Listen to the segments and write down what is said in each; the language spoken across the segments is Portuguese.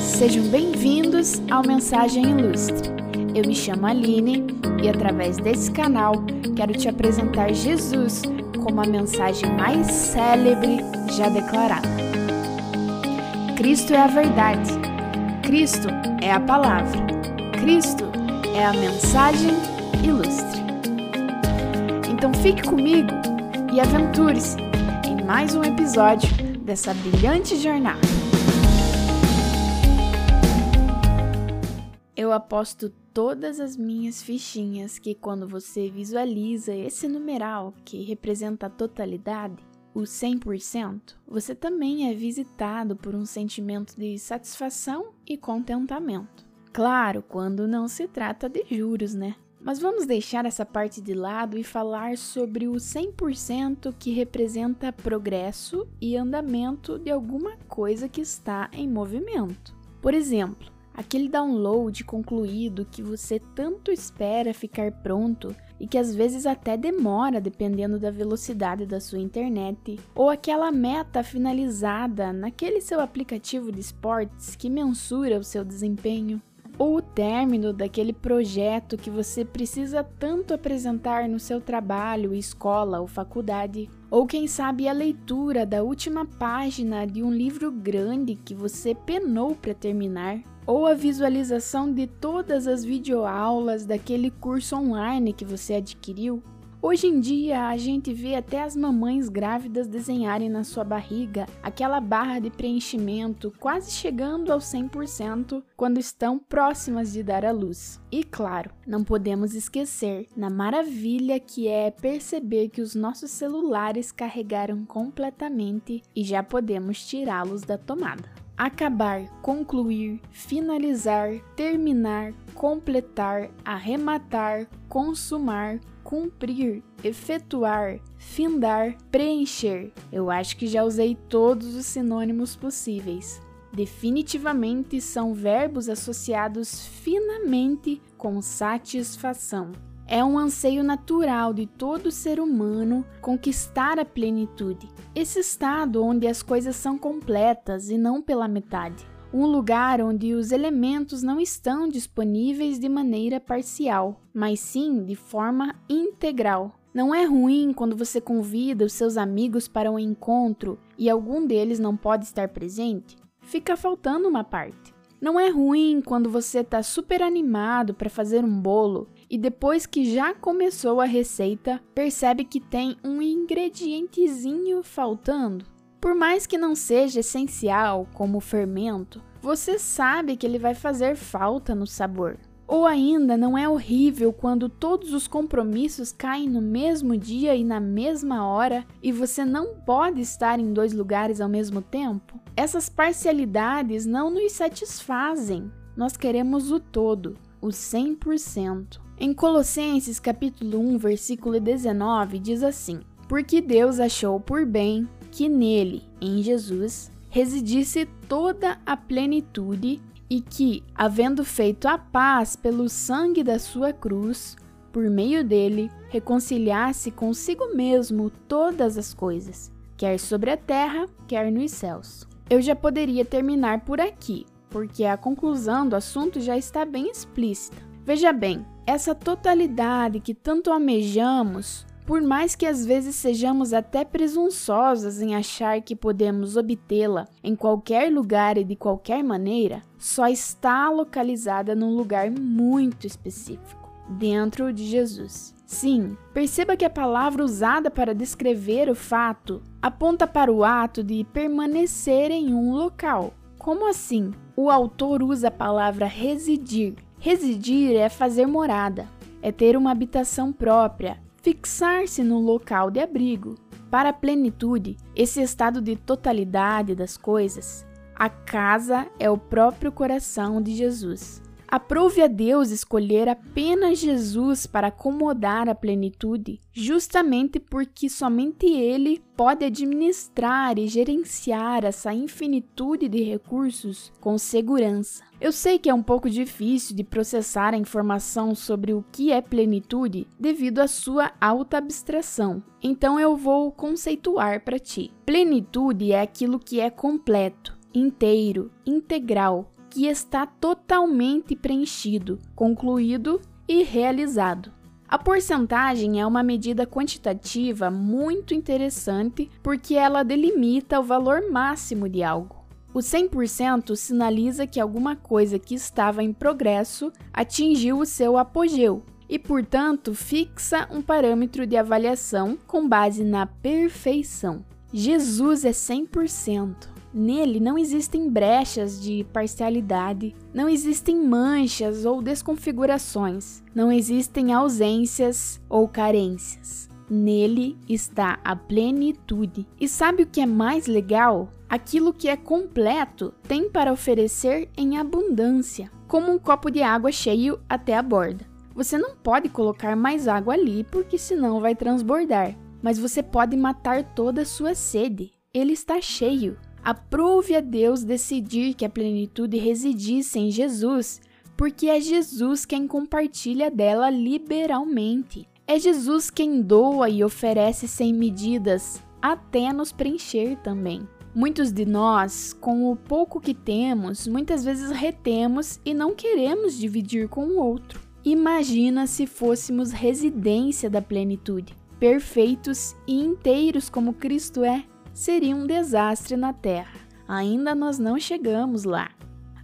Sejam bem-vindos ao Mensagem Ilustre. Eu me chamo Aline e, através desse canal, quero te apresentar Jesus como a mensagem mais célebre já declarada. Cristo é a verdade, Cristo é a palavra, Cristo é a mensagem ilustre. Então fique comigo e aventure-se em mais um episódio dessa brilhante jornada. Eu aposto todas as minhas fichinhas que quando você visualiza esse numeral que representa a totalidade, o 100%, você também é visitado por um sentimento de satisfação e contentamento. Claro, quando não se trata de juros, né? Mas vamos deixar essa parte de lado e falar sobre o 100% que representa progresso e andamento de alguma coisa que está em movimento. Por exemplo, aquele download concluído que você tanto espera ficar pronto e que às vezes até demora dependendo da velocidade da sua internet, ou aquela meta finalizada naquele seu aplicativo de esportes que mensura o seu desempenho, ou o término daquele projeto que você precisa tanto apresentar no seu trabalho, escola ou faculdade, ou quem sabe a leitura da última página de um livro grande que você penou para terminar ou a visualização de todas as videoaulas daquele curso online que você adquiriu. Hoje em dia, a gente vê até as mamães grávidas desenharem na sua barriga aquela barra de preenchimento quase chegando ao 100% quando estão próximas de dar à luz. E claro, não podemos esquecer na maravilha que é perceber que os nossos celulares carregaram completamente e já podemos tirá-los da tomada acabar, concluir, finalizar, terminar, completar, arrematar, consumar, cumprir, efetuar, findar, preencher. Eu acho que já usei todos os sinônimos possíveis. Definitivamente são verbos associados finamente com satisfação. É um anseio natural de todo ser humano conquistar a plenitude, esse estado onde as coisas são completas e não pela metade. Um lugar onde os elementos não estão disponíveis de maneira parcial, mas sim de forma integral. Não é ruim quando você convida os seus amigos para um encontro e algum deles não pode estar presente? Fica faltando uma parte. Não é ruim quando você está super animado para fazer um bolo e depois que já começou a receita, percebe que tem um ingredientezinho faltando. Por mais que não seja essencial, como o fermento, você sabe que ele vai fazer falta no sabor. Ou ainda não é horrível quando todos os compromissos caem no mesmo dia e na mesma hora e você não pode estar em dois lugares ao mesmo tempo? Essas parcialidades não nos satisfazem. Nós queremos o todo, o 100%. Em Colossenses capítulo 1, versículo 19 diz assim: Porque Deus achou por bem que nele, em Jesus, residisse toda a plenitude e que, havendo feito a paz pelo sangue da sua cruz, por meio dele, reconciliasse consigo mesmo todas as coisas, quer sobre a terra, quer nos céus. Eu já poderia terminar por aqui, porque a conclusão do assunto já está bem explícita. Veja bem, essa totalidade que tanto almejamos, por mais que às vezes sejamos até presunçosas em achar que podemos obtê-la em qualquer lugar e de qualquer maneira, só está localizada num lugar muito específico dentro de Jesus. Sim, perceba que a palavra usada para descrever o fato aponta para o ato de permanecer em um local. Como assim? O autor usa a palavra residir Residir é fazer morada, é ter uma habitação própria, fixar-se no local de abrigo. Para a plenitude, esse estado de totalidade das coisas, a casa é o próprio coração de Jesus. Aprove a Deus escolher apenas Jesus para acomodar a plenitude, justamente porque somente Ele pode administrar e gerenciar essa infinitude de recursos com segurança. Eu sei que é um pouco difícil de processar a informação sobre o que é plenitude devido à sua alta abstração, então eu vou conceituar para ti. Plenitude é aquilo que é completo, inteiro, integral, que está totalmente preenchido, concluído e realizado. A porcentagem é uma medida quantitativa muito interessante porque ela delimita o valor máximo de algo. O 100% sinaliza que alguma coisa que estava em progresso atingiu o seu apogeu e, portanto, fixa um parâmetro de avaliação com base na perfeição. Jesus é 100%. Nele não existem brechas de parcialidade, não existem manchas ou desconfigurações, não existem ausências ou carências. Nele está a plenitude. E sabe o que é mais legal? Aquilo que é completo tem para oferecer em abundância, como um copo de água cheio até a borda. Você não pode colocar mais água ali porque senão vai transbordar, mas você pode matar toda a sua sede. Ele está cheio. Aprove a Deus decidir que a plenitude residisse em Jesus, porque é Jesus quem compartilha dela liberalmente. É Jesus quem doa e oferece sem medidas, até nos preencher também. Muitos de nós, com o pouco que temos, muitas vezes retemos e não queremos dividir com o outro. Imagina se fôssemos residência da plenitude, perfeitos e inteiros como Cristo é seria um desastre na Terra. Ainda nós não chegamos lá.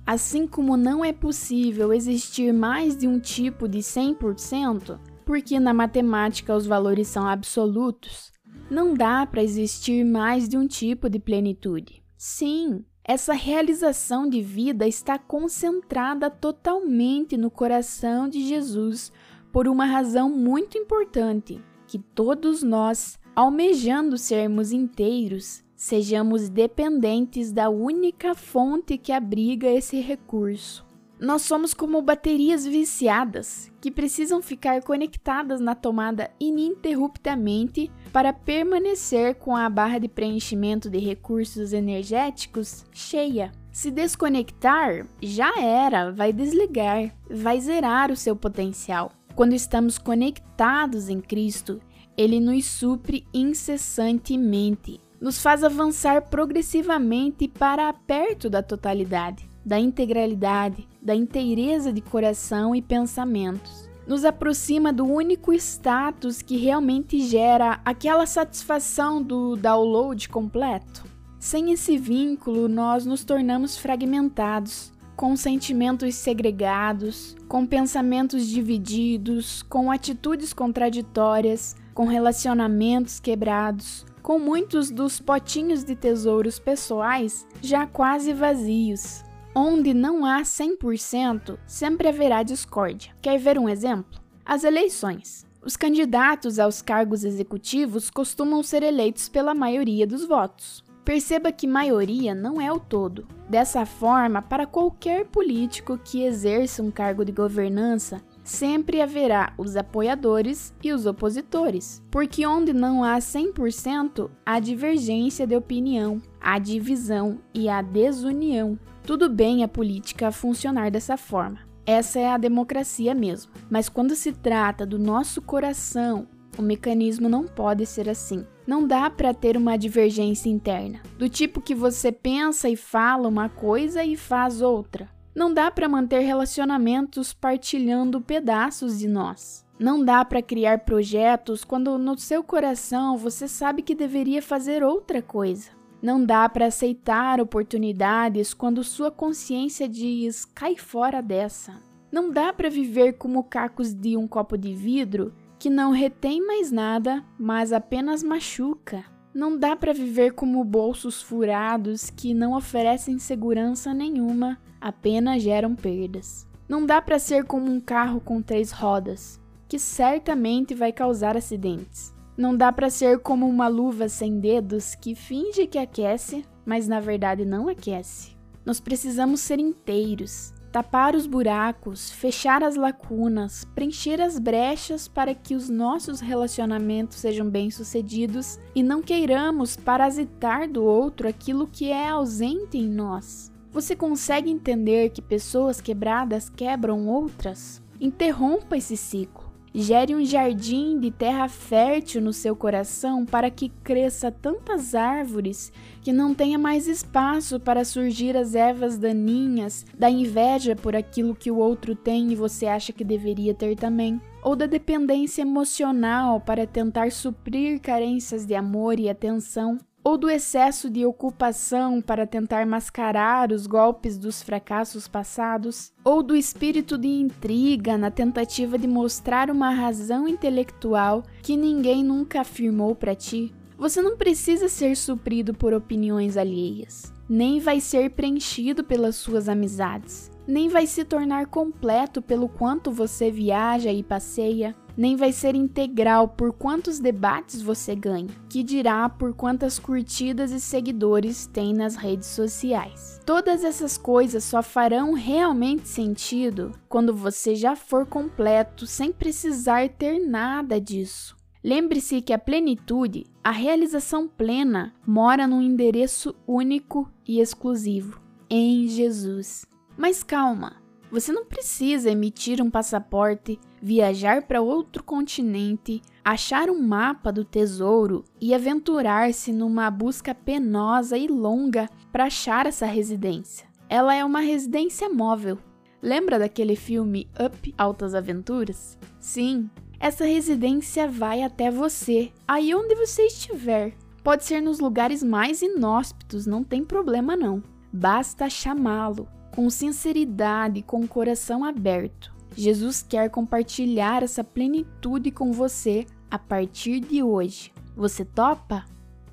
Assim como não é possível existir mais de um tipo de 100%, porque na matemática os valores são absolutos, não dá para existir mais de um tipo de plenitude. Sim, essa realização de vida está concentrada totalmente no coração de Jesus por uma razão muito importante: que todos nós almejando sermos inteiros, sejamos dependentes da única fonte que abriga esse recurso. Nós somos como baterias viciadas que precisam ficar conectadas na tomada ininterruptamente para permanecer com a barra de preenchimento de recursos energéticos cheia. Se desconectar, já era, vai desligar, vai zerar o seu potencial. Quando estamos conectados em Cristo, ele nos supre incessantemente, nos faz avançar progressivamente para perto da totalidade, da integralidade, da inteireza de coração e pensamentos. Nos aproxima do único status que realmente gera aquela satisfação do download completo. Sem esse vínculo, nós nos tornamos fragmentados, com sentimentos segregados, com pensamentos divididos, com atitudes contraditórias, com relacionamentos quebrados, com muitos dos potinhos de tesouros pessoais já quase vazios. Onde não há 100%, sempre haverá discórdia. Quer ver um exemplo? As eleições. Os candidatos aos cargos executivos costumam ser eleitos pela maioria dos votos. Perceba que maioria não é o todo. Dessa forma, para qualquer político que exerça um cargo de governança, sempre haverá os apoiadores e os opositores, porque onde não há 100%, há divergência de opinião, há divisão e há desunião. Tudo bem a política funcionar dessa forma. Essa é a democracia mesmo. Mas quando se trata do nosso coração, o mecanismo não pode ser assim. Não dá para ter uma divergência interna, do tipo que você pensa e fala uma coisa e faz outra. Não dá para manter relacionamentos partilhando pedaços de nós. Não dá para criar projetos quando no seu coração você sabe que deveria fazer outra coisa. Não dá para aceitar oportunidades quando sua consciência diz cai fora dessa. Não dá para viver como cacos de um copo de vidro que não retém mais nada, mas apenas machuca. Não dá para viver como bolsos furados que não oferecem segurança nenhuma, apenas geram perdas. Não dá para ser como um carro com três rodas, que certamente vai causar acidentes. Não dá para ser como uma luva sem dedos que finge que aquece, mas na verdade não aquece. Nós precisamos ser inteiros, tapar os buracos, fechar as lacunas, preencher as brechas para que os nossos relacionamentos sejam bem-sucedidos e não queiramos parasitar do outro aquilo que é ausente em nós. Você consegue entender que pessoas quebradas quebram outras? Interrompa esse ciclo. Gere um jardim de terra fértil no seu coração para que cresça tantas árvores que não tenha mais espaço para surgir as ervas daninhas da inveja por aquilo que o outro tem e você acha que deveria ter também, ou da dependência emocional para tentar suprir carências de amor e atenção ou do excesso de ocupação para tentar mascarar os golpes dos fracassos passados, ou do espírito de intriga na tentativa de mostrar uma razão intelectual que ninguém nunca afirmou para ti. Você não precisa ser suprido por opiniões alheias, nem vai ser preenchido pelas suas amizades, nem vai se tornar completo pelo quanto você viaja e passeia, nem vai ser integral por quantos debates você ganha, que dirá por quantas curtidas e seguidores tem nas redes sociais. Todas essas coisas só farão realmente sentido quando você já for completo sem precisar ter nada disso. Lembre-se que a plenitude, a realização plena, mora num endereço único e exclusivo em Jesus. Mas calma, você não precisa emitir um passaporte, viajar para outro continente, achar um mapa do tesouro e aventurar-se numa busca penosa e longa para achar essa residência. Ela é uma residência móvel. Lembra daquele filme Up Altas Aventuras? Sim, essa residência vai até você, aí onde você estiver. Pode ser nos lugares mais inóspitos, não tem problema não. Basta chamá-lo com sinceridade, com o coração aberto. Jesus quer compartilhar essa plenitude com você a partir de hoje. Você topa?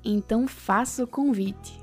Então faça o convite.